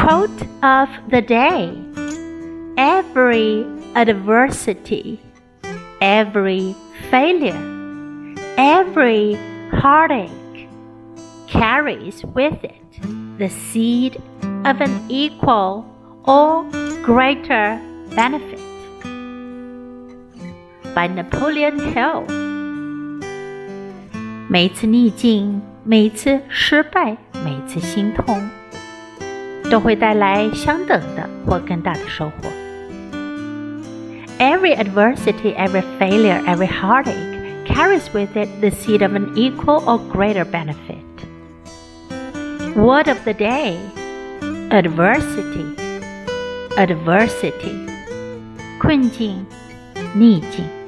Quote of the day Every adversity, every failure, every heartache carries with it the seed of an equal or greater benefit. By Napoleon Hill. 每一次逆境，每一次失败，每一次心痛。 都会带来相等的或更大的收获。Every adversity, every failure, every heartache carries with it the seed of an equal or greater benefit. Word of the day Adversity, adversity, 困境，逆境。